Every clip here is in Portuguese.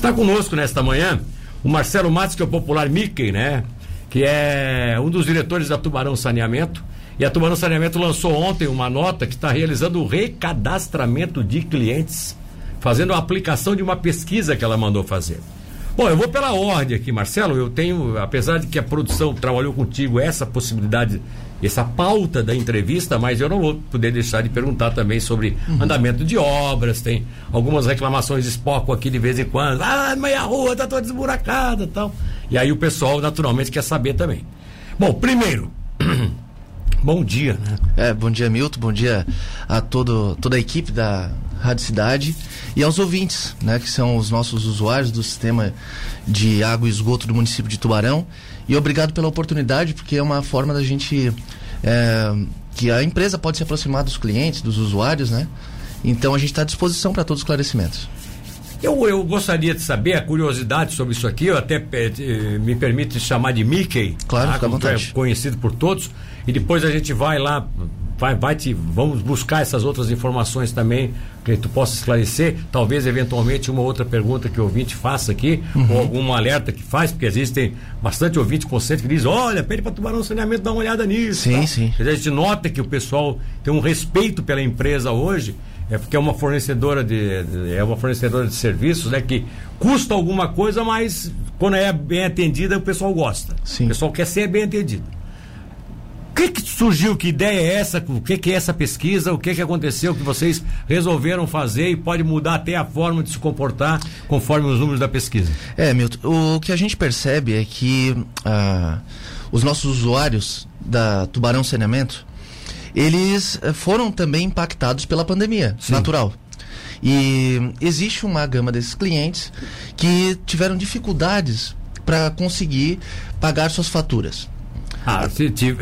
Está conosco nesta manhã o Marcelo Matos, que é o popular Mickey, né? Que é um dos diretores da Tubarão Saneamento. E a Tubarão Saneamento lançou ontem uma nota que está realizando o recadastramento de clientes, fazendo a aplicação de uma pesquisa que ela mandou fazer. Bom, eu vou pela ordem aqui, Marcelo. Eu tenho, apesar de que a produção trabalhou contigo essa possibilidade, essa pauta da entrevista, mas eu não vou poder deixar de perguntar também sobre uhum. andamento de obras. Tem algumas reclamações de espoco aqui de vez em quando. Ah, meia rua tá toda esburacada e tal. E aí o pessoal naturalmente quer saber também. Bom, primeiro. Bom dia, né? É, bom dia, Milton. Bom dia a todo, toda a equipe da Rádio Cidade e aos ouvintes, né, que são os nossos usuários do sistema de água e esgoto do município de Tubarão. E obrigado pela oportunidade, porque é uma forma da gente. É, que a empresa pode se aproximar dos clientes, dos usuários, né? Então a gente está à disposição para todos os esclarecimentos. Eu, eu gostaria de saber a curiosidade sobre isso aqui, eu até eh, me permite chamar de Mickey, claro, tá, é conhecido por todos, e depois a gente vai lá, vai, vai te, vamos buscar essas outras informações também, que tu possa esclarecer, talvez eventualmente uma outra pergunta que o ouvinte faça aqui, uhum. ou algum alerta que faz, porque existem bastante ouvinte consciente que diz, olha, pede para Tubarão Saneamento dar uma olhada nisso. Sim, tá? sim. a gente nota que o pessoal tem um respeito pela empresa hoje, é porque é uma fornecedora de, de, é uma fornecedora de serviços, né, que custa alguma coisa, mas quando é bem atendida o pessoal gosta. Sim. O pessoal quer ser bem atendido. O que, que surgiu? Que ideia é essa? O que, que é essa pesquisa? O que, que aconteceu que vocês resolveram fazer e pode mudar até a forma de se comportar conforme os números da pesquisa? É, Milton, o que a gente percebe é que ah, os nossos usuários da Tubarão Saneamento eles eh, foram também impactados pela pandemia, Sim. natural. E existe uma gama desses clientes que tiveram dificuldades para conseguir pagar suas faturas. Ah, se, se, eh,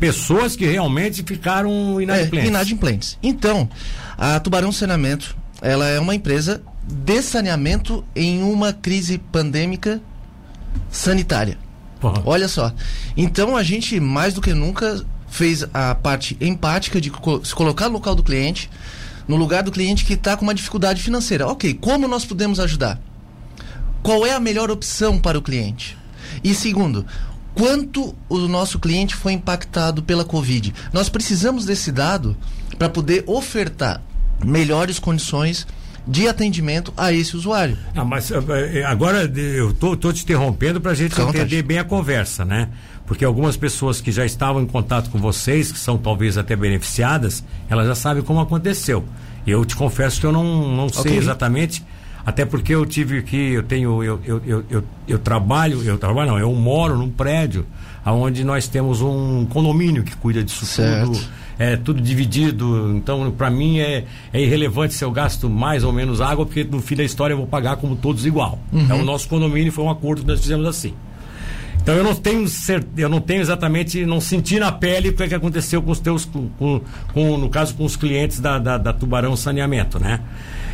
pessoas que realmente ficaram inadimplentes. É, inadimplentes. Então, a Tubarão Saneamento, ela é uma empresa de saneamento em uma crise pandêmica sanitária. Porra. Olha só. Então a gente mais do que nunca fez a parte empática de se colocar no local do cliente, no lugar do cliente que está com uma dificuldade financeira. Ok, como nós podemos ajudar? Qual é a melhor opção para o cliente? E segundo, quanto o nosso cliente foi impactado pela Covid? Nós precisamos desse dado para poder ofertar melhores condições de atendimento a esse usuário. Ah, mas eh, eh, agora eu tô, tô te interrompendo para a gente Fica entender vontade. bem a conversa, né? Porque algumas pessoas que já estavam em contato com vocês, que são talvez até beneficiadas, elas já sabem como aconteceu. Eu te confesso que eu não, não sei okay. exatamente, até porque eu tive aqui, eu tenho, eu, eu, eu, eu, eu trabalho, eu trabalho não, eu moro num prédio onde nós temos um condomínio que cuida disso certo. tudo é tudo dividido. Então, para mim, é, é irrelevante se eu gasto mais ou menos água, porque no fim da história eu vou pagar como todos igual. Uhum. Então, o nosso condomínio foi um acordo que nós fizemos assim. Então eu não tenho eu não tenho exatamente, não senti na pele o que, é que aconteceu com os teus, com, com, no caso com os clientes da, da, da Tubarão Saneamento, né?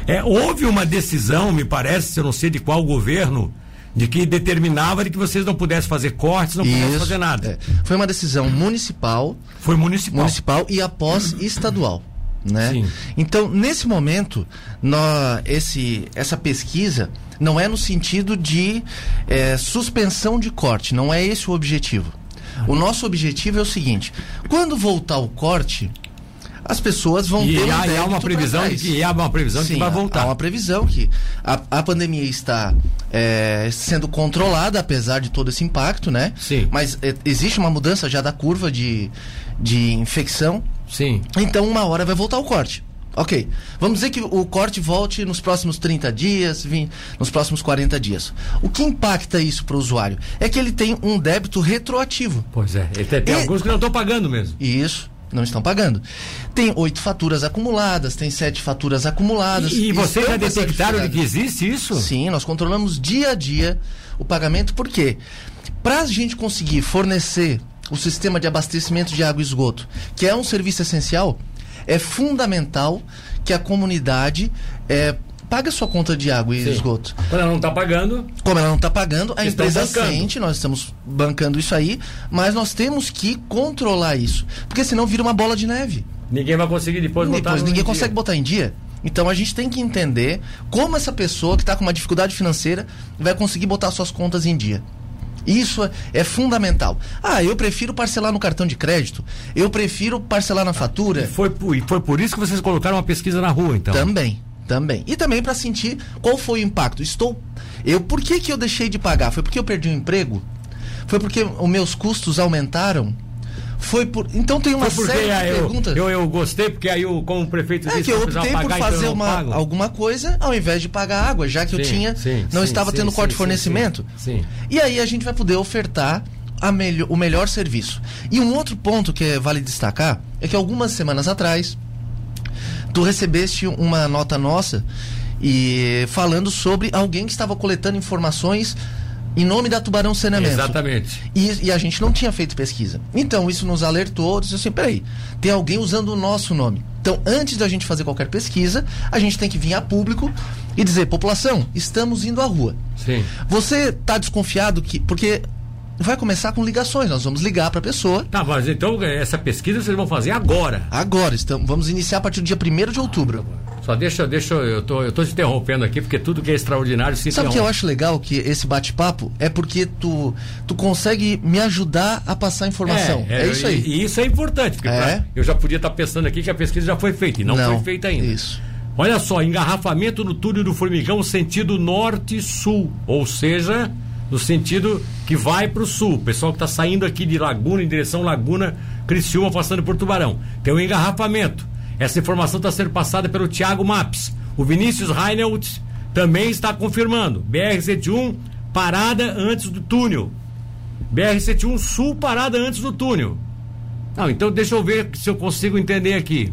É, houve uma decisão, me parece, eu não sei de qual governo, de que determinava de que vocês não pudessem fazer cortes, não pudessem fazer nada. É. Foi uma decisão municipal. Foi municipal. Municipal e após estadual. Né? Sim. Então, nesse momento, nós, esse, essa pesquisa não é no sentido de é, suspensão de corte, não é esse o objetivo. O nosso objetivo é o seguinte: quando voltar o corte, as pessoas vão e ter há, um há uma previsão que há uma previsão Sim, que vai voltar. Há uma previsão que a, a pandemia está é, sendo controlada apesar de todo esse impacto, né? Sim. Mas é, existe uma mudança já da curva de, de infecção. Sim. Então uma hora vai voltar o corte. Ok. Vamos dizer que o corte volte nos próximos 30 dias, 20, nos próximos 40 dias. O que impacta isso para o usuário? É que ele tem um débito retroativo. Pois é. Tem, tem e... alguns que não estão pagando mesmo. Isso não estão pagando. Tem oito faturas acumuladas, tem sete faturas acumuladas. E, e vocês já detectaram de que existe isso? Sim, nós controlamos dia a dia o pagamento, por quê? Para a gente conseguir fornecer o sistema de abastecimento de água e esgoto, que é um serviço essencial, é fundamental que a comunidade é, paga sua conta de água e Sim. esgoto. Quando ela não está pagando. Como ela não está pagando, a empresa sente, nós estamos bancando isso aí, mas nós temos que controlar isso. Porque senão vira uma bola de neve. Ninguém vai conseguir depois botar Depois ninguém consegue dia. botar em dia. Então a gente tem que entender como essa pessoa que está com uma dificuldade financeira vai conseguir botar suas contas em dia. Isso é, é, fundamental. Ah, eu prefiro parcelar no cartão de crédito. Eu prefiro parcelar na fatura. E foi, e foi por isso que vocês colocaram uma pesquisa na rua, então? Também, também. E também para sentir qual foi o impacto. Estou. Eu, por que, que eu deixei de pagar? Foi porque eu perdi o emprego? Foi porque os meus custos aumentaram? Foi por. Então tem uma série de eu, perguntas. Eu, eu, gostei, porque aí, eu, como o prefeito é disse, que eu optei por então fazer uma, alguma coisa ao invés de pagar água, já que sim, eu tinha. Sim, não sim, estava tendo corte de fornecimento. Sim, E aí a gente vai poder ofertar a melhor, o melhor serviço. E um outro ponto que é, vale destacar é que algumas semanas atrás tu recebeste uma nota nossa e falando sobre alguém que estava coletando informações em nome da Tubarão Saneamento. Exatamente. E, e, a gente não tinha feito pesquisa. Então isso nos alertou, disse assim, peraí, tem alguém usando o nosso nome. Então, antes da gente fazer qualquer pesquisa, a gente tem que vir a público e dizer, população, estamos indo à rua. Sim. Você está desconfiado que. Porque vai começar com ligações. Nós vamos ligar para a pessoa. Tá, mas então essa pesquisa vocês vão fazer agora? Agora, estamos, vamos iniciar a partir do dia 1 de outubro. Só deixa, deixa eu tô, eu tô te interrompendo aqui porque tudo que é extraordinário se Sabe o que eu acho legal que esse bate-papo é porque tu tu consegue me ajudar a passar informação. É, é, é isso aí. E, e, isso é importante, porque é. pra, eu já podia estar tá pensando aqui que a pesquisa já foi feita e não, não foi feita ainda. Isso. Olha só, engarrafamento no túnel do Formigão sentido norte-sul, ou seja, no sentido que vai para o sul. O pessoal que está saindo aqui de Laguna em direção Laguna, Criciúma, passando por Tubarão. Tem um engarrafamento. Essa informação está sendo passada pelo Thiago Maps. O Vinícius Reinelt também está confirmando. BR-101 parada antes do túnel. BR-101 Sul parada antes do túnel. Não, então deixa eu ver se eu consigo entender aqui.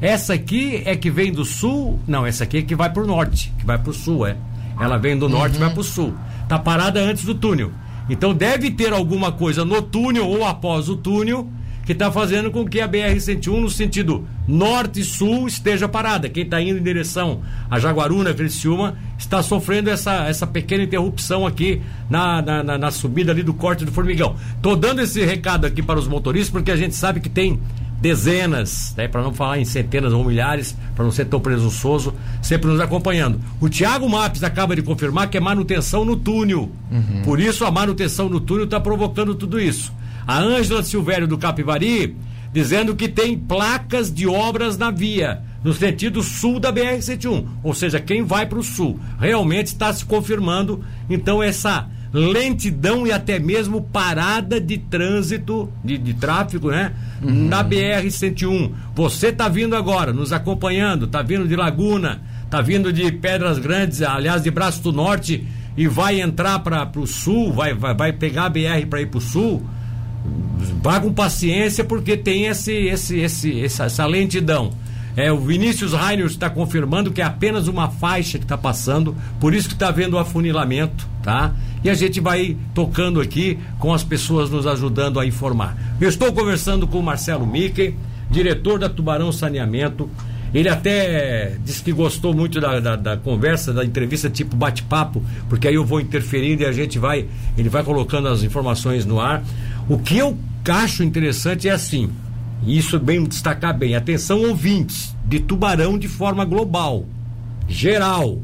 Essa aqui é que vem do sul? Não, essa aqui é que vai para o norte, que vai para o sul, é. Ela vem do norte e vai para o sul. Tá parada antes do túnel. Então deve ter alguma coisa no túnel ou após o túnel que está fazendo com que a BR-101 no sentido norte-sul esteja parada. Quem está indo em direção a Jaguaruna, Criciúma, está sofrendo essa, essa pequena interrupção aqui na, na, na, na subida ali do corte do formigão. Tô dando esse recado aqui para os motoristas porque a gente sabe que tem dezenas, né, para não falar em centenas ou milhares, para não ser tão presunçoso, sempre nos acompanhando. O Thiago Maps acaba de confirmar que é manutenção no túnel. Uhum. Por isso a manutenção no túnel está provocando tudo isso. A Ângela Silvério do Capivari dizendo que tem placas de obras na via, no sentido sul da BR-101. Ou seja, quem vai para o sul. Realmente está se confirmando, então, essa lentidão e até mesmo parada de trânsito, de, de tráfego, né? Uhum. Na BR-101. Você está vindo agora, nos acompanhando, está vindo de Laguna, está vindo de Pedras Grandes, aliás, de Braço do Norte, e vai entrar para o sul, vai, vai, vai pegar a BR para ir para o sul vá com paciência porque tem esse, esse, esse, essa, essa lentidão. É, o Vinícius Reiner está confirmando que é apenas uma faixa que está passando, por isso que está havendo o afunilamento, tá? E a gente vai tocando aqui com as pessoas nos ajudando a informar. Eu estou conversando com o Marcelo Mickey, diretor da Tubarão Saneamento. Ele até disse que gostou muito da, da, da conversa, da entrevista tipo bate-papo, porque aí eu vou interferindo e a gente vai, ele vai colocando as informações no ar. O que eu acho interessante é assim, isso bem destacar bem, atenção ouvintes, de tubarão de forma global, geral.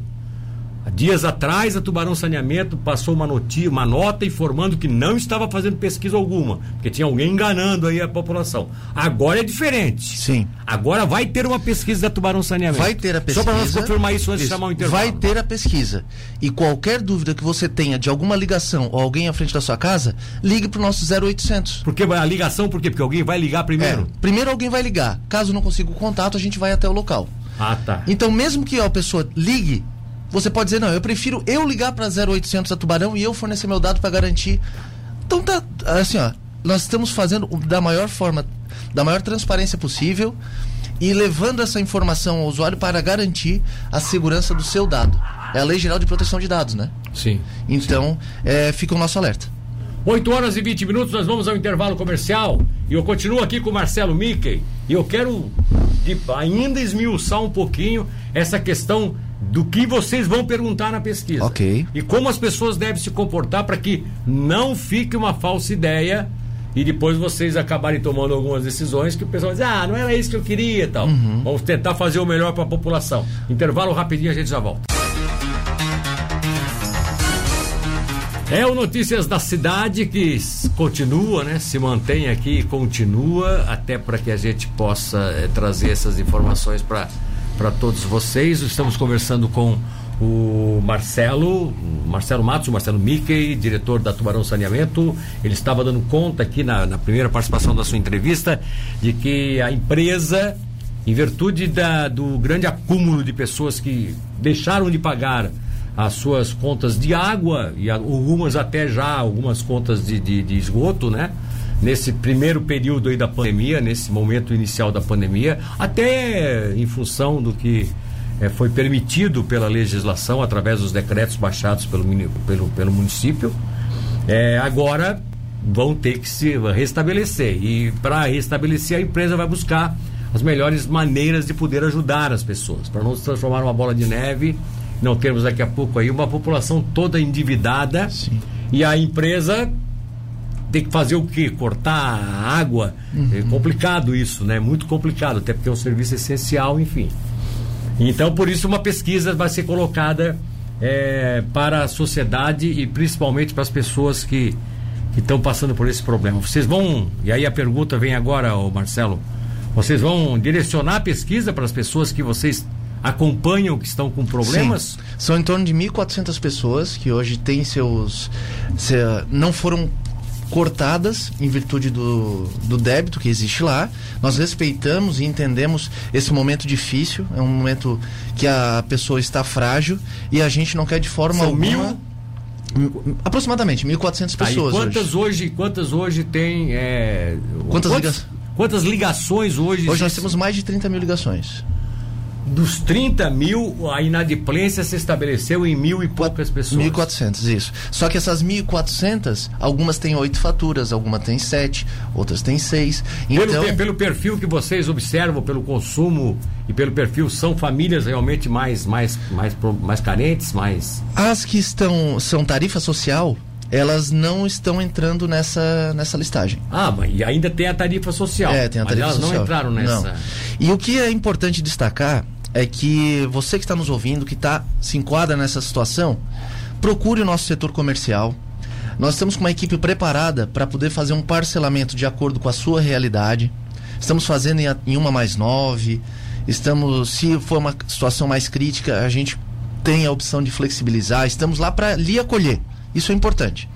Dias atrás, a Tubarão Saneamento passou uma, notia, uma nota informando que não estava fazendo pesquisa alguma, porque tinha alguém enganando aí a população. Agora é diferente. Sim. Agora vai ter uma pesquisa da Tubarão Saneamento. Vai ter a pesquisa. Só para nós confirmar isso antes isso. de chamar o intervalo. Vai ter a pesquisa. E qualquer dúvida que você tenha de alguma ligação ou alguém à frente da sua casa, ligue para o nosso 0800. Porque a ligação, por quê? Porque alguém vai ligar primeiro? É, primeiro alguém vai ligar. Caso não consiga o contato, a gente vai até o local. Ah, tá. Então, mesmo que a pessoa ligue, você pode dizer, não, eu prefiro eu ligar para 0800 a Tubarão e eu fornecer meu dado para garantir. Então tá, assim, ó, nós estamos fazendo da maior forma, da maior transparência possível e levando essa informação ao usuário para garantir a segurança do seu dado. É a Lei Geral de Proteção de Dados, né? Sim. Então, sim. É, fica o nosso alerta. 8 horas e 20 minutos, nós vamos ao intervalo comercial. E eu continuo aqui com o Marcelo Mickey. E eu quero de, ainda esmiuçar um pouquinho essa questão do que vocês vão perguntar na pesquisa. Ok. E como as pessoas devem se comportar para que não fique uma falsa ideia e depois vocês acabarem tomando algumas decisões que o pessoal diz, ah, não era isso que eu queria e tal. Uhum. Vamos tentar fazer o melhor para a população. Intervalo rapidinho, a gente já volta. É o Notícias da Cidade que continua, né? Se mantém aqui e continua, até para que a gente possa é, trazer essas informações para todos vocês. Estamos conversando com o Marcelo, Marcelo Matos, Marcelo Mickey, diretor da Tubarão Saneamento. Ele estava dando conta aqui na, na primeira participação da sua entrevista de que a empresa, em virtude da, do grande acúmulo de pessoas que deixaram de pagar as suas contas de água e algumas até já algumas contas de, de, de esgoto, né? Nesse primeiro período aí da pandemia, nesse momento inicial da pandemia, até em função do que é, foi permitido pela legislação através dos decretos baixados pelo, pelo, pelo município, é, agora vão ter que se restabelecer. E para restabelecer, a empresa vai buscar as melhores maneiras de poder ajudar as pessoas, para não se transformar numa bola de neve não termos daqui a pouco aí uma população toda endividada Sim. e a empresa tem que fazer o quê? Cortar a água? Uhum. É complicado isso, né? Muito complicado, até porque é um serviço essencial, enfim. Então, por isso, uma pesquisa vai ser colocada é, para a sociedade e principalmente para as pessoas que estão passando por esse problema. Vocês vão, e aí a pergunta vem agora, Marcelo, vocês vão direcionar a pesquisa para as pessoas que vocês acompanham que estão com problemas? Sim. São em torno de 1.400 pessoas que hoje têm seus. Se, não foram cortadas em virtude do, do débito que existe lá. Nós respeitamos e entendemos esse momento difícil, é um momento que a pessoa está frágil e a gente não quer de forma São alguma. Mil? Aproximadamente 1.400 tá, pessoas. Quantas hoje? hoje? quantas hoje tem. É, quantas, quantas, quantas ligações hoje? Hoje nós temos mais de 30 mil ligações dos 30 mil, a inadimplência se estabeleceu em mil e poucas pessoas. 1.400, isso. Só que essas 1.400, algumas têm oito faturas, algumas têm sete, outras têm seis. Então... Pelo, pelo perfil que vocês observam, pelo consumo e pelo perfil, são famílias realmente mais, mais, mais, mais carentes, mais... As que estão, são tarifa social, elas não estão entrando nessa, nessa listagem. Ah, mas e ainda tem a tarifa social. É, tem a tarifa mas elas social. não entraram nessa. Não. E o que é importante destacar é que você que está nos ouvindo, que tá, se enquadra nessa situação, procure o nosso setor comercial. Nós estamos com uma equipe preparada para poder fazer um parcelamento de acordo com a sua realidade. Estamos fazendo em uma mais nove. Estamos, se for uma situação mais crítica, a gente tem a opção de flexibilizar. Estamos lá para lhe acolher. Isso é importante.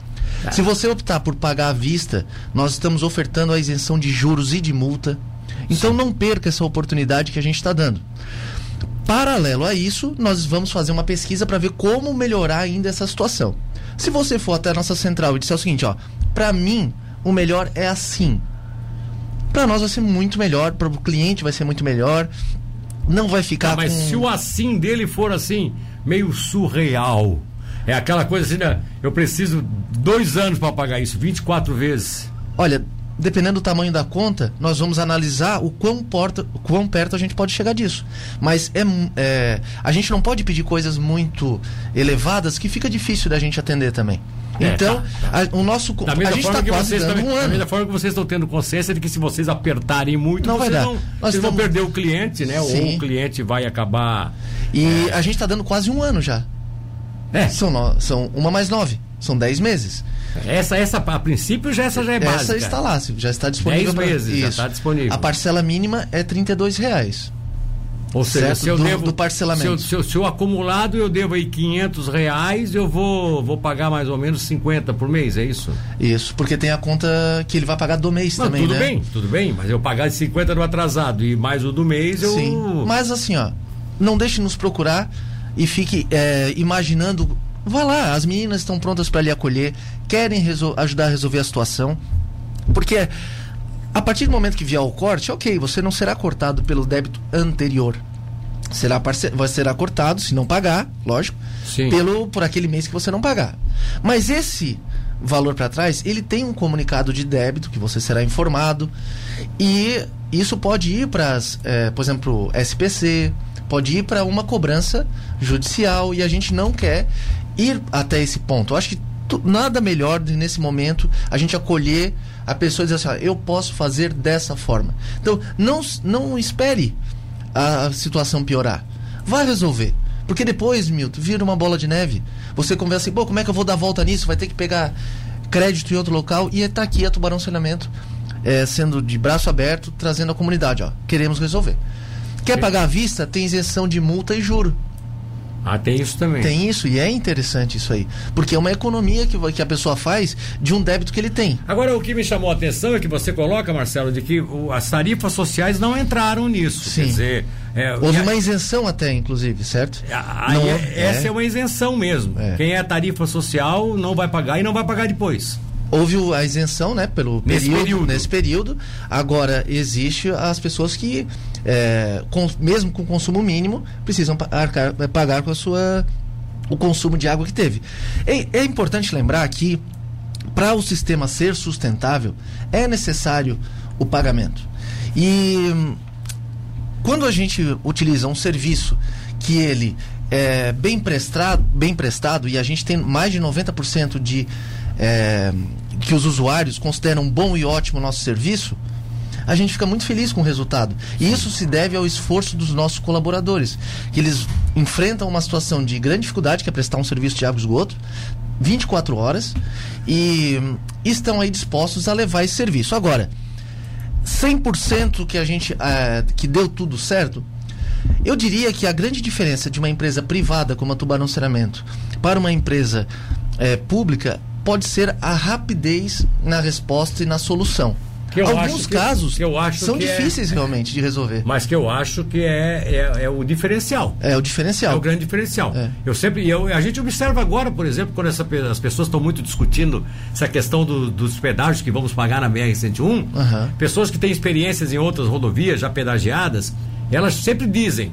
Tá. Se você optar por pagar à vista, nós estamos ofertando a isenção de juros e de multa. Então Sim. não perca essa oportunidade que a gente está dando. Paralelo a isso, nós vamos fazer uma pesquisa para ver como melhorar ainda essa situação. Se você for até a nossa central e disser o seguinte, ó, para mim o melhor é assim. Para nós vai ser muito melhor, para o cliente vai ser muito melhor. Não vai ficar. Ah, mas com... se o assim dele for assim, meio surreal, é aquela coisa assim, né? Eu preciso dois anos para pagar isso, 24 vezes. Olha, dependendo do tamanho da conta, nós vamos analisar o quão, porta, o quão perto a gente pode chegar disso. Mas é, é, a gente não pode pedir coisas muito elevadas que fica difícil da gente atender também. É, então, tá, tá. A, o nosso da mesma a gente está quase vocês também, um ano. Da mesma forma que vocês estão tendo consciência de que se vocês apertarem muito, não vocês, vai dar. Vão, vocês vão perder o cliente, né? Sim. Ou o cliente vai acabar. E é... a gente está dando quase um ano já. É. São, no, são uma mais nove. São dez meses. Essa, essa, a princípio, já essa já é essa básica. Essa está lá, já está disponível. 10 meses, já está disponível. A parcela mínima é R$ reais. Ou seja, certo? se eu do, devo, do parcelamento. Se eu, se, eu, se eu, acumulado eu devo aí 500 reais, eu vou, vou pagar mais ou menos 50 por mês, é isso? Isso, porque tem a conta que ele vai pagar do mês Não, também, tudo né? bem, tudo bem, mas eu pagar de 50 no atrasado e mais o do mês eu... Sim, mas assim, ó, não deixe nos procurar e fique é, imaginando Vá lá, as meninas estão prontas para lhe acolher, querem ajudar a resolver a situação. Porque a partir do momento que vier o corte, ok, você não será cortado pelo débito anterior. Será, vai será cortado, se não pagar, lógico, Sim. pelo por aquele mês que você não pagar. Mas esse valor para trás, ele tem um comunicado de débito que você será informado e isso pode ir para, é, por exemplo, SPC, pode ir para uma cobrança judicial e a gente não quer ir até esse ponto. Eu acho que nada melhor de, nesse momento a gente acolher a pessoa e dizer assim, ó, eu posso fazer dessa forma. Então, não, não espere a situação piorar. Vai resolver. Porque depois, Milton, vira uma bola de neve. Você conversa assim, pô, como é que eu vou dar volta nisso? Vai ter que pegar crédito em outro local e está aqui a Tubarão Saneamento é, sendo de braço aberto, trazendo a comunidade, ó. Queremos resolver. Quer pagar à vista? Tem isenção de multa e juro. Ah, tem isso também. Tem isso, e é interessante isso aí. Porque é uma economia que, que a pessoa faz de um débito que ele tem. Agora, o que me chamou a atenção é que você coloca, Marcelo, de que o, as tarifas sociais não entraram nisso. Sim. Quer dizer. É, Houve uma isenção até, inclusive, certo? Aí não, é, essa é. é uma isenção mesmo. É. Quem é tarifa social não vai pagar e não vai pagar depois houve a isenção, né, pelo nesse período, período. nesse período. Agora existe as pessoas que, é, com, mesmo com consumo mínimo, precisam arcar, é, pagar com a sua o consumo de água que teve. É, é importante lembrar que para o sistema ser sustentável é necessário o pagamento. E quando a gente utiliza um serviço que ele é bem prestado, bem prestado e a gente tem mais de 90% de é, que os usuários consideram bom e ótimo o nosso serviço, a gente fica muito feliz com o resultado. E isso se deve ao esforço dos nossos colaboradores, que eles enfrentam uma situação de grande dificuldade, que é prestar um serviço de água e esgoto, 24 horas, e estão aí dispostos a levar esse serviço. Agora, 100% que a gente é, que deu tudo certo, eu diria que a grande diferença de uma empresa privada como a Tubarão Ceramento para uma empresa é, pública pode ser a rapidez na resposta e na solução. Alguns casos que, que são é difíceis é, realmente de resolver. Mas que eu acho que é, é, é, o diferencial. É o diferencial. É o grande diferencial. É. Eu sempre, eu, a gente observa agora, por exemplo, quando essa, as pessoas estão muito discutindo essa questão do, dos pedágios que vamos pagar na BR-101, uhum. pessoas que têm experiências em outras rodovias já pedagiadas, elas sempre dizem,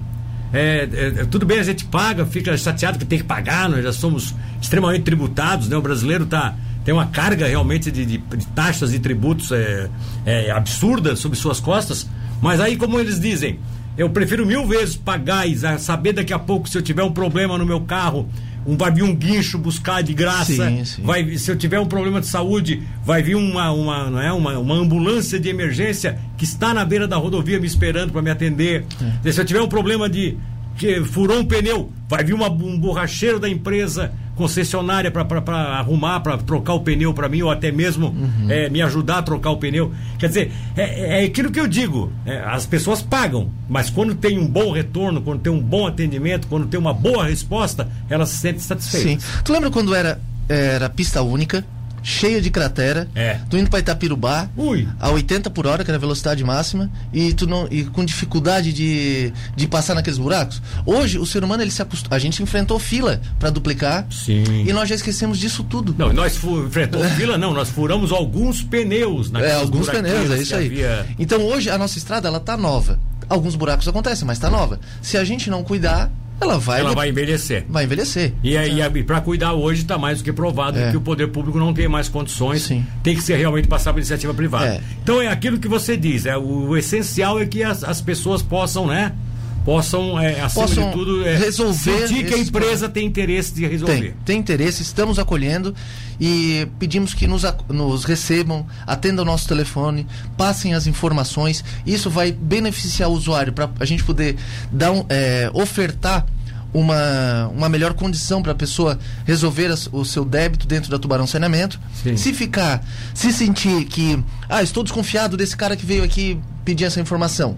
é, é, tudo bem, a gente paga, fica chateado que tem que pagar, nós já somos extremamente tributados, né? O brasileiro tá, tem uma carga realmente de, de, de taxas e tributos é, é, absurda sobre suas costas, mas aí, como eles dizem, eu prefiro mil vezes pagar e saber daqui a pouco se eu tiver um problema no meu carro, um, vai vir um guincho buscar de graça. Sim, sim. Vai, se eu tiver um problema de saúde, vai vir uma, uma, não é, uma, uma ambulância de emergência que está na beira da rodovia me esperando para me atender. É. Se eu tiver um problema de que furou um pneu, vai vir uma, um borracheiro da empresa concessionária para arrumar, para trocar o pneu para mim, ou até mesmo uhum. é, me ajudar a trocar o pneu. Quer dizer, é, é aquilo que eu digo: é, as pessoas pagam, mas quando tem um bom retorno, quando tem um bom atendimento, quando tem uma boa resposta, elas se sentem satisfeitas. Sim. Tu lembra quando era, era pista única? Cheia de cratera. É. Tu indo para Itapirubá Ui. a 80 por hora, que era a velocidade máxima, e tu não e com dificuldade de, de passar naqueles buracos. Hoje o ser humano ele se acostum... a gente enfrentou fila para duplicar. Sim. E nós já esquecemos disso tudo. Não, nós enfrentou fila não, nós furamos alguns pneus É, alguns pneus, é isso aí. Havia... Então hoje a nossa estrada ela tá nova. Alguns buracos acontecem, mas tá nova. Se a gente não cuidar, ela vai ela vai envelhecer vai envelhecer e aí é. para cuidar hoje está mais do que provado é. que o poder público não tem mais condições Sim. tem que ser realmente passar para iniciativa privada é. então é aquilo que você diz é o, o essencial é que as, as pessoas possam né possam, é, acima possam de tudo, é, resolver sentir que a empresa tem interesse de resolver. Tem, tem interesse, estamos acolhendo e pedimos que nos, nos recebam, atendam o nosso telefone, passem as informações. Isso vai beneficiar o usuário para a gente poder dar um, é, ofertar uma, uma melhor condição para a pessoa resolver as, o seu débito dentro da Tubarão Saneamento. Sim. Se ficar, se sentir que, ah, estou desconfiado desse cara que veio aqui pedir essa informação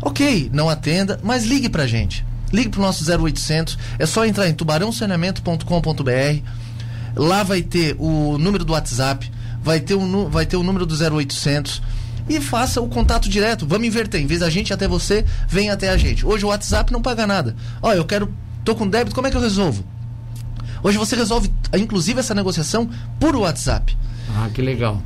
Ok, não atenda, mas ligue pra gente. Ligue pro nosso 0800. É só entrar em tubarãosaneamento.com.br. Lá vai ter o número do WhatsApp, vai ter o, vai ter o número do 0800 e faça o contato direto. Vamos inverter. Em vez da gente até você, vem até a gente. Hoje o WhatsApp não paga nada. Olha, eu quero. tô com débito, como é que eu resolvo? Hoje você resolve, inclusive, essa negociação por WhatsApp. Ah, que legal.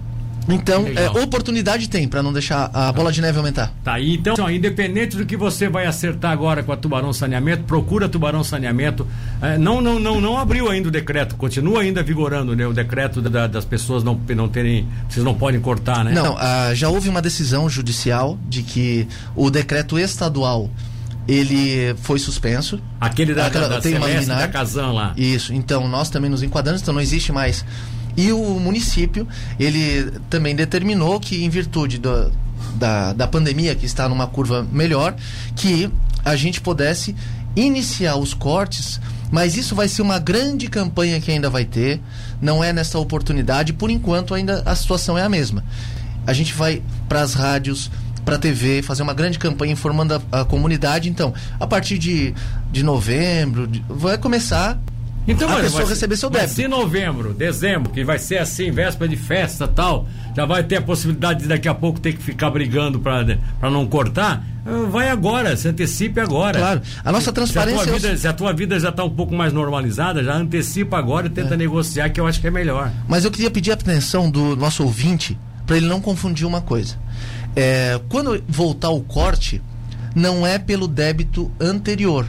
Então, é, oportunidade tem para não deixar a bola de neve aumentar. Tá aí, então, independente do que você vai acertar agora com a Tubarão Saneamento, procura Tubarão Saneamento. É, não, não, não, não abriu ainda o decreto, continua ainda vigorando, né? O decreto da, das pessoas não, não terem, vocês não podem cortar, né? Não, ah, já houve uma decisão judicial de que o decreto estadual ele foi suspenso. Aquele da, Aquela, da, da tem Celeste, da Casan lá. Isso, então nós também nos enquadramos, então não existe mais. E o município, ele também determinou que em virtude do, da, da pandemia, que está numa curva melhor, que a gente pudesse iniciar os cortes, mas isso vai ser uma grande campanha que ainda vai ter, não é nessa oportunidade, por enquanto ainda a situação é a mesma. A gente vai para as rádios, para a TV, fazer uma grande campanha informando a, a, comunidade. Então, a partir de, de novembro, de, vai começar então, a pessoa receber seu débito. Se novembro, dezembro, que vai ser assim, véspera de festa tal, já vai ter a possibilidade de daqui a pouco ter que ficar brigando para não cortar, vai agora, se antecipe agora. Claro, a nossa transparência. Se a tua vida, se a tua vida já está um pouco mais normalizada, já antecipa agora e tenta é. negociar, que eu acho que é melhor. Mas eu queria pedir a atenção do nosso ouvinte para ele não confundir uma coisa. É, quando voltar o corte, não é pelo débito anterior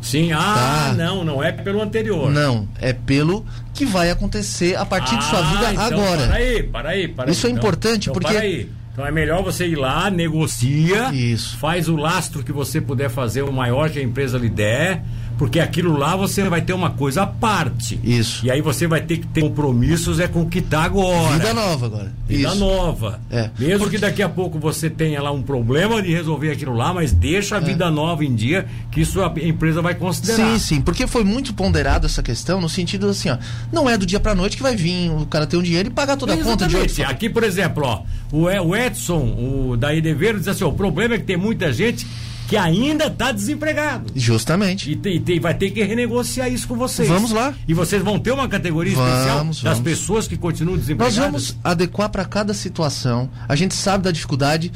Sim, ah, tá. não, não é pelo anterior. Não, é pelo que vai acontecer a partir ah, de sua ah, vida então, agora. Para aí, para aí, para Isso aí. é então, importante então, porque. Para aí. Então é melhor você ir lá, negocia, Isso. faz o lastro que você puder fazer, o maior que a empresa lhe der, porque aquilo lá você vai ter uma coisa à parte. Isso. E aí você vai ter que ter compromissos é com o que está agora. Vida nova agora. Vida Isso. nova. É. Mesmo porque... que daqui a pouco você tenha lá um problema de resolver aquilo lá, mas deixa a é. vida nova em dia, que isso a empresa vai considerar. Sim, sim, porque foi muito ponderado essa questão no sentido assim, ó, não é do dia para noite que vai vir o cara ter um dinheiro e pagar toda a conta de outro. Aqui, por exemplo, ó, o Edson, o da Edeveiro, diz assim, ó, o problema é que tem muita gente que ainda está desempregado. Justamente. E, e, vai ter que renegociar isso com vocês. Vamos lá. E vocês vão ter uma categoria vamos, especial vamos. das pessoas que continuam desempregadas. Nós vamos adequar para cada situação. A gente sabe da dificuldade.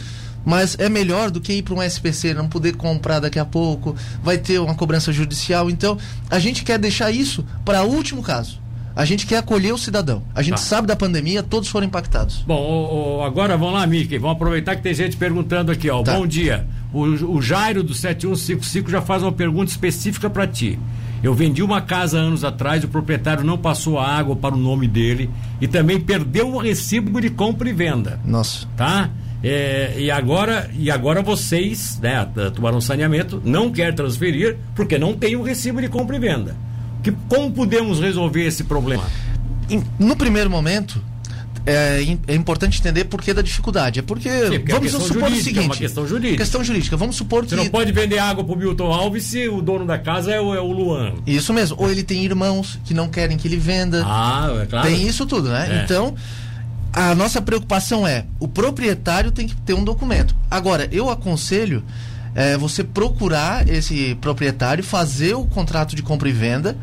Mas é melhor do que ir para um SPC, não poder comprar daqui a pouco, vai ter uma cobrança judicial. Então, a gente quer deixar isso para o último caso. A gente quer acolher o cidadão. A gente tá. sabe da pandemia, todos foram impactados. Bom, agora vamos lá, Mickey. Vamos aproveitar que tem gente perguntando aqui, ó. Tá. Bom dia. O, o Jairo do 7155 já faz uma pergunta específica para ti. Eu vendi uma casa anos atrás, o proprietário não passou a água para o nome dele e também perdeu o recibo de compra e venda. Nossa. Tá? É, e agora e agora vocês, né, a Tubarão Saneamento, não quer transferir porque não tem o recibo de compra e venda. Que, como podemos resolver esse problema? No primeiro momento, é, é, importante entender por que da dificuldade. É porque, Sim, porque vamos supor o seguinte: é uma questão jurídica. Questão jurídica. Vamos supor que. Você não pode vender água pro Milton Alves se o dono da casa é o, é o Luan. Isso mesmo. Ou ele tem irmãos que não querem que ele venda. Ah, é claro. Tem isso tudo, né? É. Então, a nossa preocupação é: o proprietário tem que ter um documento. Agora, eu aconselho é, você procurar esse proprietário, fazer o contrato de compra e venda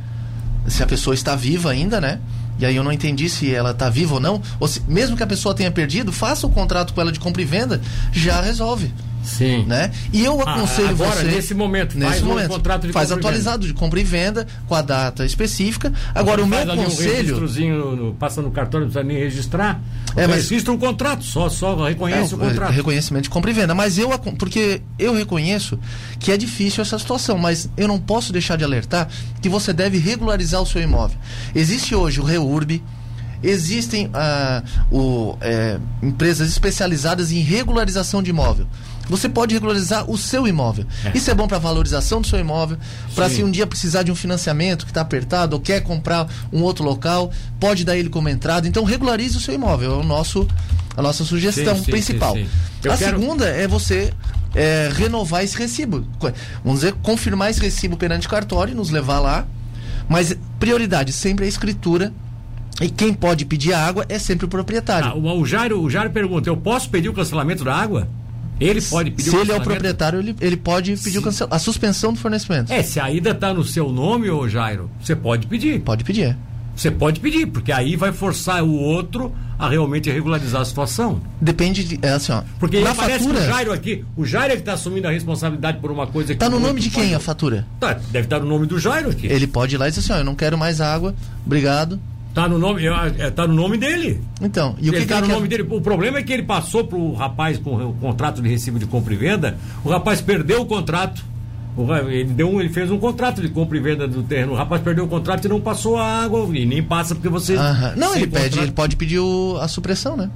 se a pessoa está viva ainda, né? E aí eu não entendi se ela está viva ou não. Ou se, mesmo que a pessoa tenha perdido, faça o contrato com ela de compra e venda, já resolve. Sim. Né? E eu ah, aconselho ah, agora, você. nesse momento, nesse faz momento, um contrato de faz atualizado de compra e venda com a data específica. Agora, o meu conselho. Um no, passa no cartório, não precisa nem registrar. É, mas registra um contrato, só, só reconhece é, o contrato. Reconhecimento de compra e venda. Mas eu, porque eu reconheço que é difícil essa situação, mas eu não posso deixar de alertar que você deve regularizar o seu imóvel. Existe hoje o REURB existem ah, o, é, empresas especializadas em regularização de imóvel você pode regularizar o seu imóvel. É. Isso é bom para valorização do seu imóvel, para se um dia precisar de um financiamento que está apertado ou quer comprar um outro local, pode dar ele como entrada. Então regularize o seu imóvel, é o nosso a nossa sugestão sim, sim, principal. Sim, a quero... segunda é você é, renovar esse recibo. Vamos dizer, confirmar esse recibo perante cartório, nos levar lá. Mas prioridade sempre é a escritura e quem pode pedir a água é sempre o proprietário. Ah, o, o, Jairo, o Jairo pergunta: eu posso pedir o cancelamento da água? Ele pode pedir Se ele é o proprietário, ele, ele pode pedir o cancel... a suspensão do fornecimento. É, se a ida está no seu nome, ô Jairo, você pode pedir. Pode pedir, é. Você pode pedir, porque aí vai forçar o outro a realmente regularizar a situação. Depende de. É assim, ó. Porque na fatura. o Jairo aqui, o Jairo é que está assumindo a responsabilidade por uma coisa que. Está no nome de quem pode... a fatura? Tá, deve estar tá no nome do Jairo aqui. Ele pode ir lá e dizer assim: ó, eu não quero mais água, obrigado. Tá no nome, é, tá no nome dele. Então, e o ele que tá que no nome quer... dele. O problema é que ele passou pro rapaz com o contrato de recibo de compra e venda. O rapaz perdeu o contrato. Ele, deu ele fez um contrato de compra e venda do terreno. O rapaz perdeu o contrato e não passou a água. E nem passa porque você. Não, ele pede, ele pode pedir o, a supressão, né?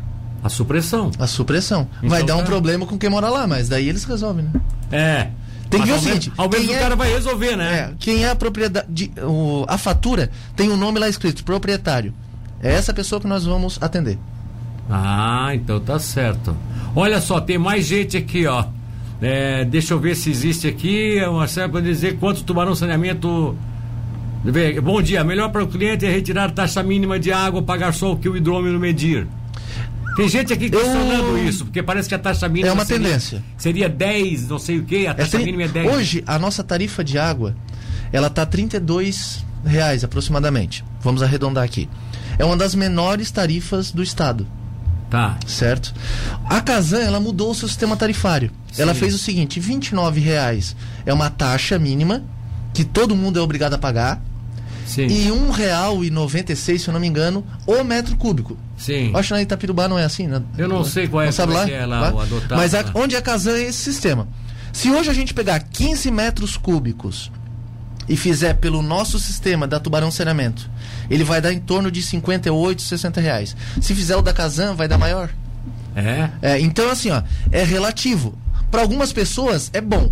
A supressão. A supressão. Então, Vai dar um tá... problema com quem mora lá, mas daí eles resolvem, né? É. Tem que ver o seguinte. Ao menos o é, cara vai resolver, né? É, quem é a propriedade. O, a fatura tem o um nome lá escrito, proprietário. É essa pessoa que nós vamos atender. Ah, então tá certo. Olha só, tem mais gente aqui, ó. É, deixa eu ver se existe aqui. Marcelo para dizer quanto tubarão saneamento. Bom dia. Melhor para o cliente é retirar taxa mínima de água, pagar só o que o hidrômetro medir. Tem gente aqui questionando eu... isso, porque parece que a taxa mínima. É uma seria, tendência. Seria 10, não sei o que, a taxa é, mínima é 10. Hoje, a nossa tarifa de água, ela tá 32 reais aproximadamente. Vamos arredondar aqui. É uma das menores tarifas do estado. Tá. Certo? A Casan, ela mudou o seu sistema tarifário. Sim. Ela fez o seguinte: R$ reais é uma taxa mínima que todo mundo é obrigado a pagar. Sim. E um real e noventa e seis, se eu não me engano, o metro cúbico. Sim. Acho que na Itapirubá não é assim, né? Eu não sei qual é, não sabe lá? É lá, o adotado, Mas a, onde a Casan é esse sistema. Se hoje a gente pegar 15 metros cúbicos e fizer pelo nosso sistema da Tubarão Saneamento, ele vai dar em torno de 58, 60 reais. Se fizer o da Casan, vai dar maior. É? é então, assim, ó, é relativo. Para algumas pessoas é bom,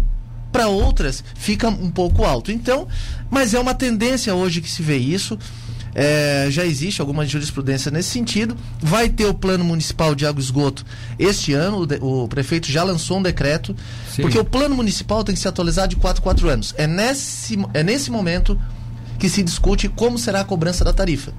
para outras fica um pouco alto. Então, mas é uma tendência hoje que se vê isso. É, já existe alguma jurisprudência nesse sentido. Vai ter o plano municipal de água e esgoto este ano. O, de, o prefeito já lançou um decreto, Sim. porque o plano municipal tem que se atualizar de 4 4 anos. É nesse, é nesse momento que se discute como será a cobrança da tarifa.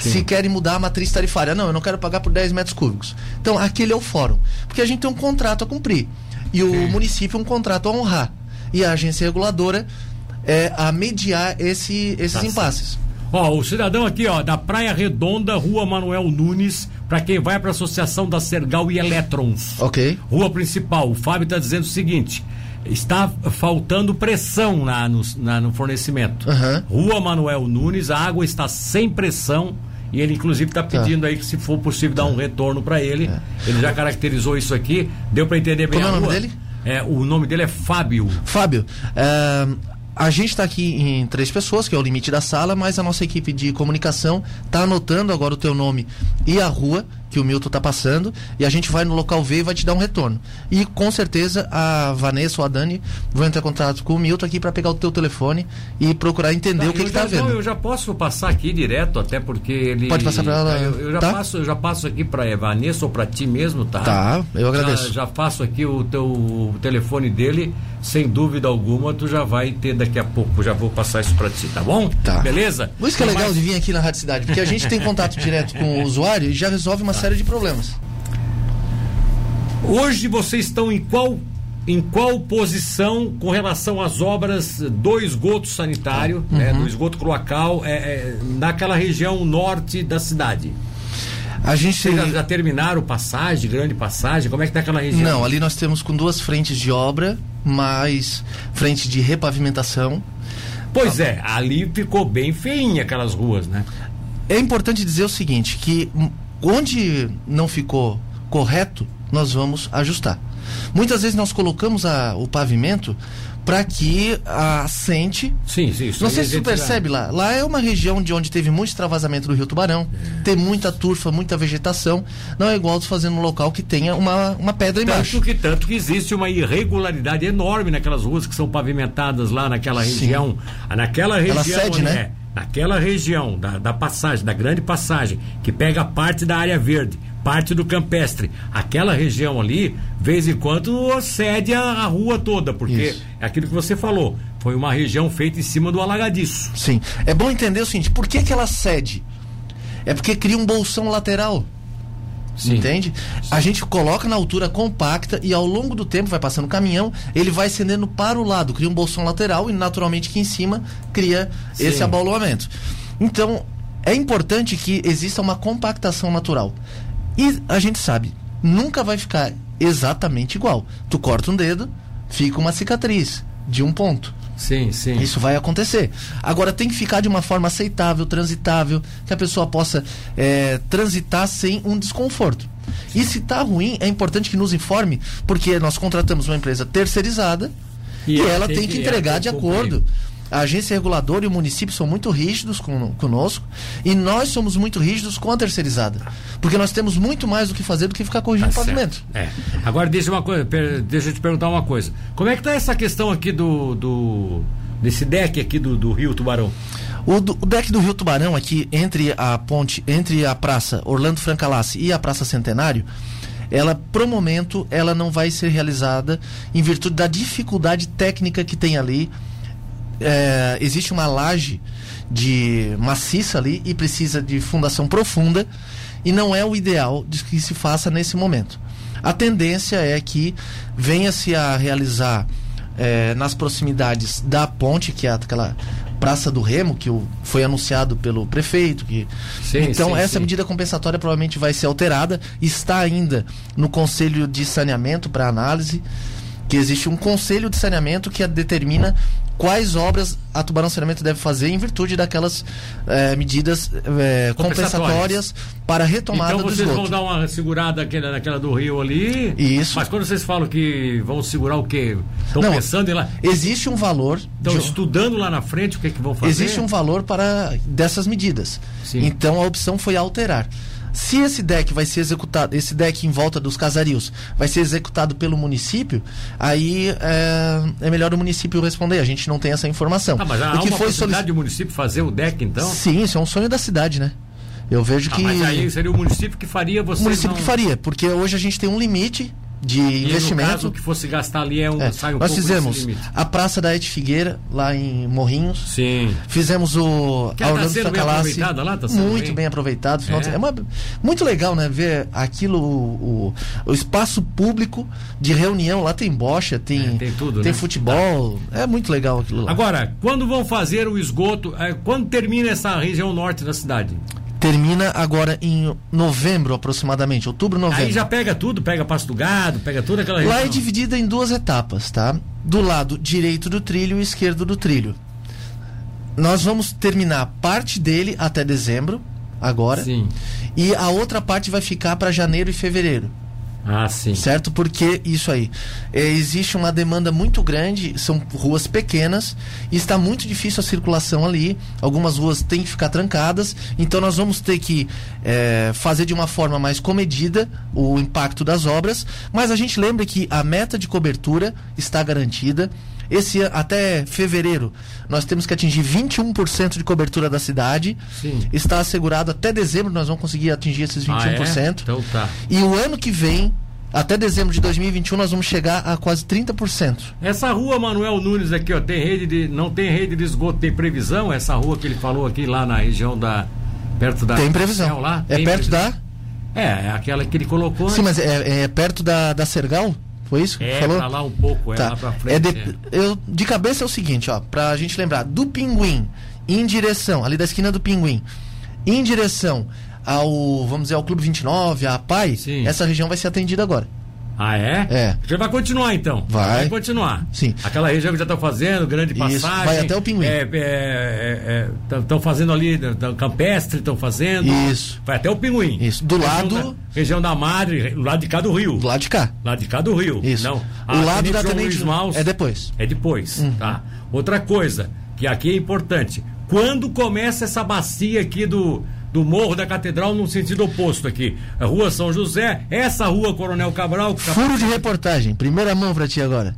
Sim. Se querem mudar a matriz tarifária. Não, eu não quero pagar por 10 metros cúbicos. Então, aquele é o fórum. Porque a gente tem um contrato a cumprir. E o Sim. município um contrato a honrar. E a agência reguladora é a mediar esse, esses tá impasses. Certo. Ó, o cidadão aqui, ó, da Praia Redonda, Rua Manuel Nunes, para quem vai para a Associação da Sergal e Elétrons. Ok. Rua principal. O Fábio está dizendo o seguinte: está faltando pressão na, no, na, no fornecimento. Uhum. Rua Manuel Nunes, a água está sem pressão. E ele, inclusive, está tá. pedindo tá. aí que, se for possível, dar um retorno para ele. É. Ele já caracterizou isso aqui. Deu para entender bem Como é o nome dele? É, o nome dele é Fábio. Fábio, é, a gente está aqui em três pessoas, que é o limite da sala, mas a nossa equipe de comunicação está anotando agora o teu nome e a rua que o Milton está passando e a gente vai no local ver e vai te dar um retorno. E com certeza a Vanessa ou a Dani vão entrar em contato com o Milton aqui para pegar o teu telefone e procurar entender tá, o que ele está vendo. eu já posso passar aqui direto, até porque ele. Pode passar para ela. Eu, eu, já tá? passo, eu já passo aqui para Vanessa ou para ti mesmo, tá? Tá, eu agradeço. Já, já faço aqui o teu o telefone dele, sem dúvida alguma, tu já vai ter daqui a pouco, já vou passar isso para ti, tá bom? Tá. Beleza? Por isso que é legal mais... de vir aqui na Rádio Cidade, porque a gente tem contato direto com o usuário e já resolve uma série de problemas. Hoje vocês estão em qual em qual posição com relação às obras do esgoto sanitário, uhum. né, do esgoto cloacal, é, é, naquela região norte da cidade? A gente Vocês já, já terminaram passagem, grande passagem? Como é que está aquela região? Não, ali nós temos com duas frentes de obra, mais frente de repavimentação. Pois tá é, ali ficou bem feinha aquelas ruas, né? É importante dizer o seguinte, que onde não ficou correto, nós vamos ajustar. Muitas vezes nós colocamos a, o pavimento para que assente. Sim, sim. Não sei se você percebe lá. Lá é uma região de onde teve muito extravasamento do Rio Tubarão, é. tem muita turfa, muita vegetação. Não é igual fazendo um local que tenha uma, uma pedra tanto embaixo. Que, tanto que existe uma irregularidade enorme naquelas ruas que são pavimentadas lá naquela região. Sim. Naquela região. Ela cede, né? É, naquela região da, da passagem, da grande passagem, que pega parte da área verde parte do campestre. Aquela região ali, vez em quando, cede a, a rua toda, porque Isso. é aquilo que você falou. Foi uma região feita em cima do alagadiço. Sim. É bom entender o seguinte: por que, que ela cede? É porque cria um bolsão lateral. Sim. Entende? Sim. A gente coloca na altura compacta e ao longo do tempo vai passando o caminhão, ele vai acendendo para o lado, cria um bolsão lateral e naturalmente aqui em cima cria Sim. esse abaloamento. Então, é importante que exista uma compactação natural. E a gente sabe, nunca vai ficar exatamente igual. Tu corta um dedo, fica uma cicatriz de um ponto. Sim, sim. Isso vai acontecer. Agora tem que ficar de uma forma aceitável, transitável, que a pessoa possa é, transitar sem um desconforto. E se está ruim, é importante que nos informe, porque nós contratamos uma empresa terceirizada e, e ela tem que, que entregar de acordo a agência reguladora e o município são muito rígidos com, conosco e nós somos muito rígidos com a terceirizada. Porque nós temos muito mais do que fazer do que ficar corrigindo tá o pavimento. É. Agora deixa uma coisa, deixa eu te perguntar uma coisa. Como é que está essa questão aqui do, do desse deck aqui do, do Rio Tubarão? O, o, deck do Rio Tubarão aqui entre a ponte, entre a praça Orlando Francalassi e a Praça Centenário, ela pro momento ela não vai ser realizada em virtude da dificuldade técnica que tem ali. É, existe uma laje de maciça ali e precisa de fundação profunda e não é o ideal de que se faça nesse momento. A tendência é que venha-se a realizar é, nas proximidades da ponte, que é aquela Praça do Remo, que foi anunciado pelo prefeito. Que... Sim, então, sim, essa sim. medida compensatória provavelmente vai ser alterada. Está ainda no Conselho de Saneamento para análise que existe um conselho de saneamento que determina quais obras a Tubarão Saneamento deve fazer em virtude daquelas é, medidas é, compensatórias para a retomada então, do esgoto. Então vocês vão dar uma segurada naquela, naquela do Rio ali? Isso. Mas quando vocês falam que vão segurar o quê? Estão pensando em lá? Existe um valor... Estão de... estudando lá na frente o que, é que vão fazer? Existe um valor para dessas medidas. Sim. Então a opção foi alterar. Se esse deck vai ser executado, esse deck em volta dos casarios vai ser executado pelo município, aí é, é melhor o município responder. A gente não tem essa informação. Ah, mas há o que uma foi possibilidade solic... município fazer o deck, então? Sim, isso é um sonho da cidade, né? Eu vejo ah, que. Mas aí seria o município que faria você. O município não... que faria, porque hoje a gente tem um limite de e investimento. No caso, que fosse gastar ali é um, é, sai um Nós fizemos a Praça da Et Figueira, lá em Morrinhos. Sim. Fizemos o que a tá bem aproveitada lá, tá Muito bem, bem aproveitado. É. é uma, muito legal, né? Ver aquilo, o, o, o, espaço público de reunião. Lá tem bocha, tem, é, tem tudo, tem né? futebol. Tá. É muito legal aquilo lá. Agora, quando vão fazer o esgoto, é, quando termina essa região norte da cidade? Termina agora em novembro aproximadamente, outubro, novembro. Aí já pega tudo, pega pasto do gado, pega toda aquela região. Lá é dividida em duas etapas, tá? Do lado direito do trilho e esquerdo do trilho. Nós vamos terminar parte dele até dezembro, agora. Sim. E a outra parte vai ficar para janeiro e fevereiro. Ah, sim. Certo? Porque isso aí. É, existe uma demanda muito grande, são ruas pequenas e está muito difícil a circulação ali. Algumas ruas têm que ficar trancadas, então nós vamos ter que é, fazer de uma forma mais comedida o impacto das obras. Mas a gente lembra que a meta de cobertura está garantida. Esse até fevereiro nós temos que atingir 21% de cobertura da cidade. Sim. Está assegurado até dezembro nós vamos conseguir atingir esses 21%. Ah, é? Então tá. E o ano que vem até dezembro de 2021 nós vamos chegar a quase 30%. Essa rua Manuel Nunes aqui, ó, tem rede de não tem rede de esgoto, tem previsão? Essa rua que ele falou aqui lá na região da perto da Tem previsão. Lá, é perto previsão. da É, é aquela que ele colocou. Sim, mas é, é perto da da Sergal? Foi isso? É, falou? pra lá um pouco, é tá. lá pra frente. É de, é. Eu, de cabeça é o seguinte, ó, pra gente lembrar, do Pinguim em direção, ali da esquina do Pinguim, em direção ao, vamos dizer, ao Clube 29, a PAI, Sim. essa região vai ser atendida agora. Ah, é? É. Já vai continuar então. Vai. Vai continuar. Sim. Aquela região que já estão fazendo, grande passagem. Isso. Vai até o Pinguim. Estão é, é, é, é fazendo ali, tão, campestre estão fazendo. Isso. Vai até o Pinguim. Isso. Do região lado. Da, região da Madre, do lado de cá do Rio. Do lado de cá. Lado de cá do Rio. Isso. Não. O lado da Tenente Maus é depois. É depois, uhum. tá? Outra coisa, que aqui é importante. Quando começa essa bacia aqui do do Morro da Catedral no sentido oposto aqui. A rua São José, essa rua Coronel Cabral. Tá... Furo de reportagem, primeira mão para ti agora.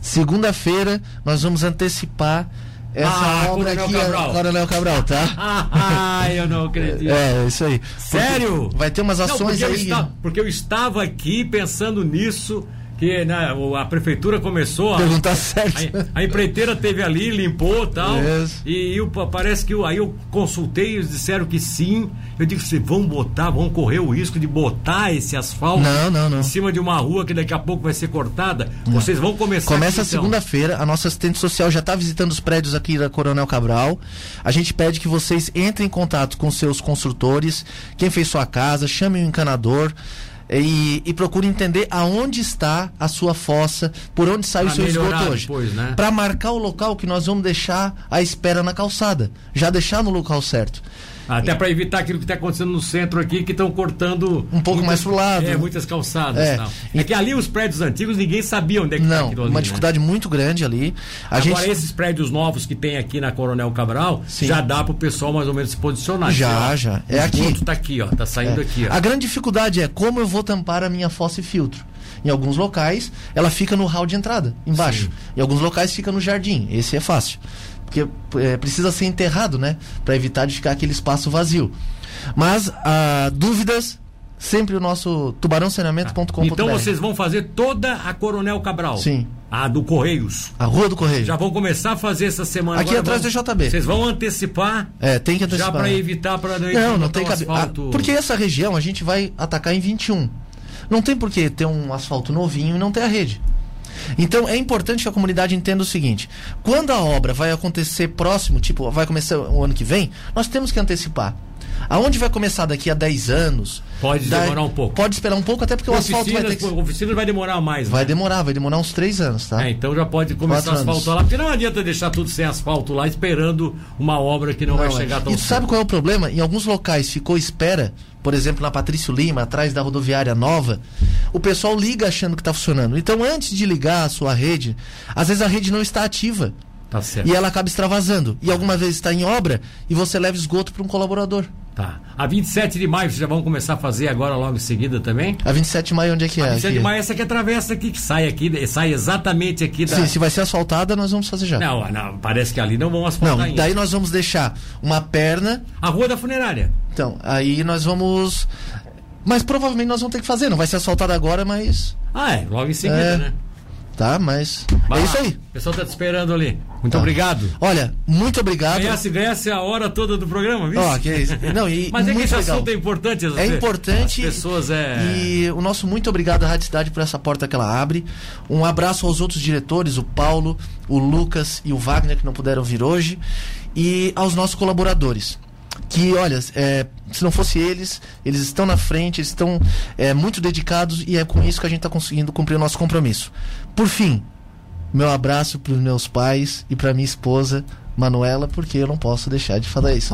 Segunda-feira nós vamos antecipar essa ah, obra Coronel aqui, Cabral. Coronel Cabral, tá? ah, eu não acredito. É, isso aí. Sério? Vai ter umas ações não, porque aí. Eu porque eu estava aqui pensando nisso que né, a prefeitura começou a. Perguntar certo. A, a, empreiteira teve ali, limpou tal, e tal. E parece que eu, aí eu consultei, eles disseram que sim. Eu disse, vocês vão botar, vão correr o risco de botar esse asfalto não, não, não. em cima de uma rua que daqui a pouco vai ser cortada. Não. Vocês vão começar. Começa então. segunda-feira, a nossa assistente social já está visitando os prédios aqui da Coronel Cabral. A gente pede que vocês entrem em contato com seus construtores, quem fez sua casa, chamem o encanador e, e procure entender aonde está a sua fossa, por onde sai pra o seu esgoto hoje. Né? Para marcar o local que nós vamos deixar à espera na calçada. Já deixar no local certo. Até para evitar aquilo que está acontecendo no centro aqui, que estão cortando. Um pouco muitas, mais pro lado. É, muitas calçadas. É. Tal. é que ali os prédios antigos ninguém sabia onde é que Não, tá ali, uma né? dificuldade muito grande ali. A Agora, gente esses prédios novos que tem aqui na Coronel Cabral, Sim. já dá pro pessoal mais ou menos se posicionar. Já, já. É o aqui. esgoto tá aqui, ó. Tá saindo É. aqui, ó. A grande dificuldade é como eu vou tampar a minha fossa e filtro. Em alguns locais, ela fica no hall de entrada, embaixo. Sim. Em alguns locais, fica no jardim. Esse é fácil. Porque é, precisa ser enterrado, né? Para evitar de ficar aquele espaço vazio. Mas, ah, dúvidas, sempre o nosso tubarãosaneamento.com.br. Então vocês vão fazer toda a Coronel Cabral. Sim. A do Correios. A Rua do Correio. Já vão começar a fazer essa semana. Aqui Agora atrás vão- do JB. Vocês vão antecipar É, tem que já antecipar. para evitar para Não, não tem cabelo. asfalto. porque essa região a gente vai atacar em 21. Não tem por que ter um asfalto novinho e não ter a rede. Então é importante que a comunidade entenda o seguinte: quando a obra vai acontecer próximo, tipo, vai começar o ano que vem, nós temos que antecipar. Aonde vai começar daqui a 10 anos? Pode daí- demorar um pouco. Pode esperar um pouco, até porque o asfalto vai ter que. Oficinas, oficinas vai demorar mais. Vai né? demorar, vai demorar uns 3 anos, tá? É, então já pode começar a asfaltar lá, porque não adianta deixar tudo sem asfalto lá, esperando uma obra que não, vai Não, é. chegar tão E sabe qual é o problema? Em alguns locais ficou espera, por exemplo, na Patrício Lima, atrás da rodoviária nova, o pessoal liga achando que está funcionando. Então, antes de ligar a sua rede, às vezes a rede não está ativa Tá certo. e ela acaba extravasando. E alguma vez está em obra e você leva esgoto para um colaborador. Tá. A 27 de maio vocês já vão começar a fazer agora logo em seguida também? A 27 de maio, onde é que é? A 27 Aqui. de maio é essa que atravessa aqui, que sai aqui, sai exatamente aqui da. Sim, se vai ser asfaltada, nós vamos fazer já. Não, não, parece que ali não vão asfaltar Não, ainda. daí nós vamos deixar uma perna A rua da funerária. Então, aí nós vamos. Mas provavelmente nós vamos ter que fazer. Não vai ser asfaltado agora, mas. Ah, é, logo em seguida, É. né? Tá, mas. Vai é isso aí. O pessoal tá te esperando ali. Muito Tá. obrigado. Olha, muito obrigado. Ganhasse, ganhasse a hora toda do programa, viu? Ó, que é isso. Não, e Mas é que esse legal. assunto é importante. É importante. As pessoas é. E o nosso muito obrigado à Rádio Cidade por essa porta que ela abre. Um abraço aos outros diretores, o Paulo, o Lucas e o Wagner, que não puderam vir hoje. E aos nossos colaboradores. Que, olha, é, se não fosse eles, eles estão na frente, eles estão é, muito dedicados e é com isso que a gente está conseguindo cumprir o nosso compromisso. Por fim, meu abraço para os meus pais e para minha esposa, Manuela, porque eu não posso deixar de falar isso.